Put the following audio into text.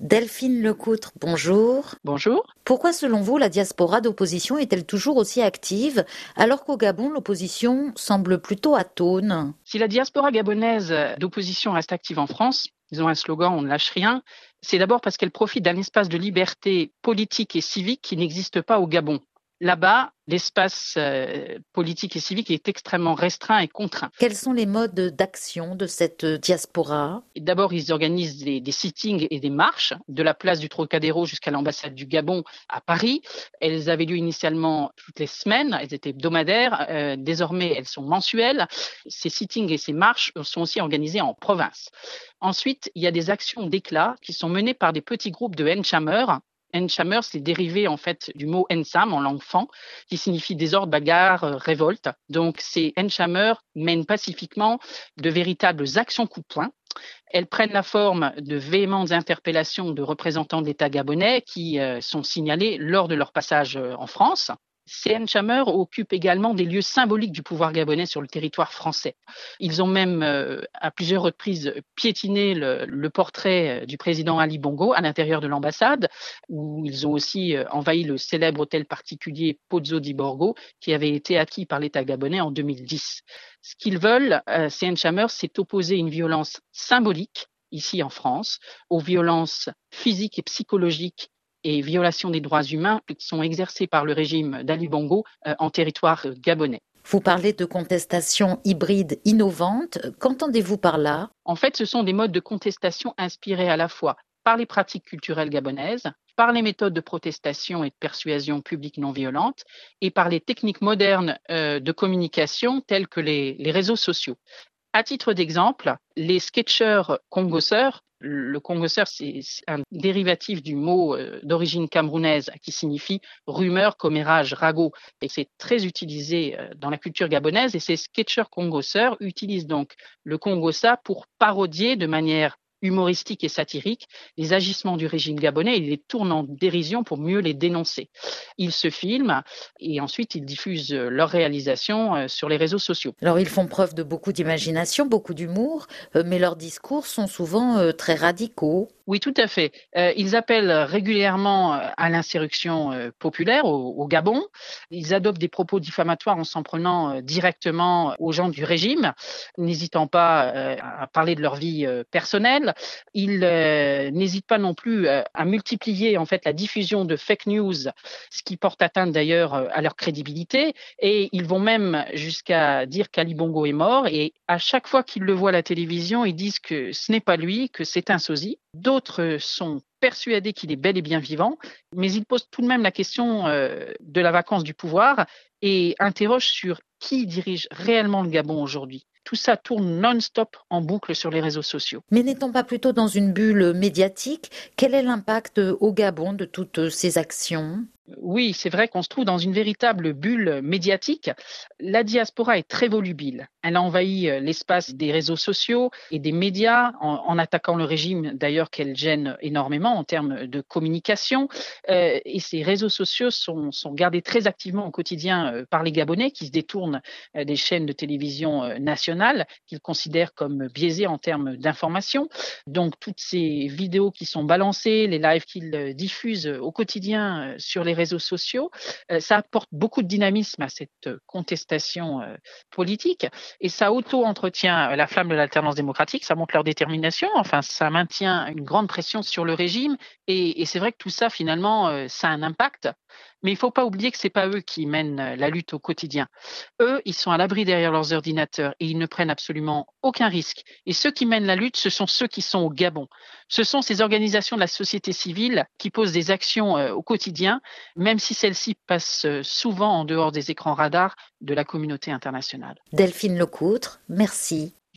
Delphine Lecoutre, bonjour. Bonjour. Pourquoi selon vous la diaspora d'opposition est-elle toujours aussi active alors qu'au Gabon l'opposition semble plutôt atone? Si la diaspora gabonaise d'opposition reste active en France, ils ont un slogan on ne lâche rien, c'est d'abord parce qu'elle profite d'un espace de liberté politique et civique qui n'existe pas au Gabon. Là-bas, l'espace euh, politique et civique est extrêmement restreint et contraint. Quels sont les modes d'action de cette diaspora? D'abord, ils organisent des, des, sittings et des marches de la place du Trocadéro jusqu'à l'ambassade du Gabon à Paris. Elles avaient lieu initialement toutes les semaines, elles étaient hebdomadaires. Euh, désormais, elles sont mensuelles. Ces sittings et ces marches sont aussi organisés en province. Ensuite, il y a des actions d'éclat qui sont menées par des petits groupes de Enchamer Enchamer, c'est dérivé en fait du mot Ensam en langue fan, qui signifie désordre, bagarre, euh, révolte. Donc ces Enchamer mènent pacifiquement de véritables actions coup de poing. Elles prennent la forme de véhémentes interpellations de représentants de l'État gabonais qui euh, sont signalés lors de leur passage euh, en France. CN Chameur occupe également des lieux symboliques du pouvoir gabonais sur le territoire français. Ils ont même euh, à plusieurs reprises piétiné le, le, portrait euh, du président Ali Bongo à l'intérieur de l'ambassade, où ils ont aussi euh, envahi le célèbre hôtel particulier Pozzo di Borgo, qui avait été acquis par l'État gabonais en 2010. Ce qu'ils veulent, euh, CN Chameur, c'est opposer une violence symbolique ici en France, aux violences physiques et psychologiques et violations des droits humains qui sont exercées par le régime d'Ali Bongo euh, en territoire gabonais. Vous parlez de contestation hybride innovante. Qu'entendez-vous par là? En fait, ce sont des modes de contestation inspirés à la fois par les pratiques culturelles gabonaises, par les méthodes de protestation et de persuasion publique non violente et par les techniques modernes euh, de communication telles que les, les réseaux sociaux. À titre d'exemple, les sketchers congoseurs le congosseur, c'est un dérivatif du mot euh, d'origine camerounaise qui signifie rumeur, commérage, ragot. Et c'est très utilisé euh, dans la culture gabonaise. Et ces sketchers congosseurs utilisent donc le congossa pour parodier de manière humoristique et satirique les agissements du régime gabonais et les tournent en dérision pour mieux les dénoncer. Ils se filment et ensuite ils diffusent leurs réalisations sur les réseaux sociaux. Alors ils font preuve de beaucoup d'imagination, beaucoup d'humour, mais leurs discours sont souvent très radicaux. Oui, tout à fait. Euh, ils appellent régulièrement à l'insurrection euh, populaire au, Gabon. Ils adoptent des propos diffamatoires en s'en prenant euh, directement aux gens du régime, n'hésitant pas euh, à parler de leur vie euh, personnelle. Ils n'hésitent pas non plus à multiplier en fait la diffusion de fake news, ce qui porte atteinte d'ailleurs à leur crédibilité. Et ils vont même jusqu'à dire qu'Ali Bongo est mort. Et à chaque fois qu'ils le voient à la télévision, ils disent que ce n'est pas lui, que c'est un sosie. D'autres sont persuadés qu'il est bel et bien vivant, mais ils posent tout de même la question euh, de la vacance du pouvoir et interrogent sur qui dirige réellement le Gabon aujourd'hui. Tout ça tourne non-stop en boucle sur les réseaux sociaux. Mais n'est-on pas plutôt dans une bulle médiatique Quel est l'impact au Gabon de toutes ces actions? Oui, c'est vrai qu'on se trouve dans une véritable bulle médiatique. La diaspora est très volubile. Elle a envahi l'espace des réseaux sociaux et des médias en, en attaquant le régime, d'ailleurs qu'elle gêne énormément en termes de communication. Euh, et ces réseaux sociaux sont, sont, gardés très activement au quotidien euh, par les Gabonais qui se détournent euh, des chaînes de télévision nationales qu'ils considèrent comme biaisées en termes d'information. Donc toutes ces vidéos qui sont balancées, les lives qu'ils diffusent au quotidien sur les réseaux sociaux, euh, ça apporte beaucoup de dynamisme à cette contestation euh, politique et ça auto-entretient la flamme de l'alternance démocratique, ça montre leur détermination, enfin ça maintient une grande pression sur le régime et, et c'est vrai que tout ça finalement euh, ça a un impact mais il ne faut pas oublier que ce n'est pas eux qui mènent la lutte au quotidien. Eux, ils sont à l'abri derrière leurs ordinateurs et ils ne prennent absolument aucun risque. Et ceux qui mènent la lutte, ce sont ceux qui sont au Gabon. Ce sont ces organisations de la société civile qui posent des actions euh, au quotidien, même si celles-ci passent souvent en dehors des écrans radars de la communauté internationale. Delphine Lecoutre, merci.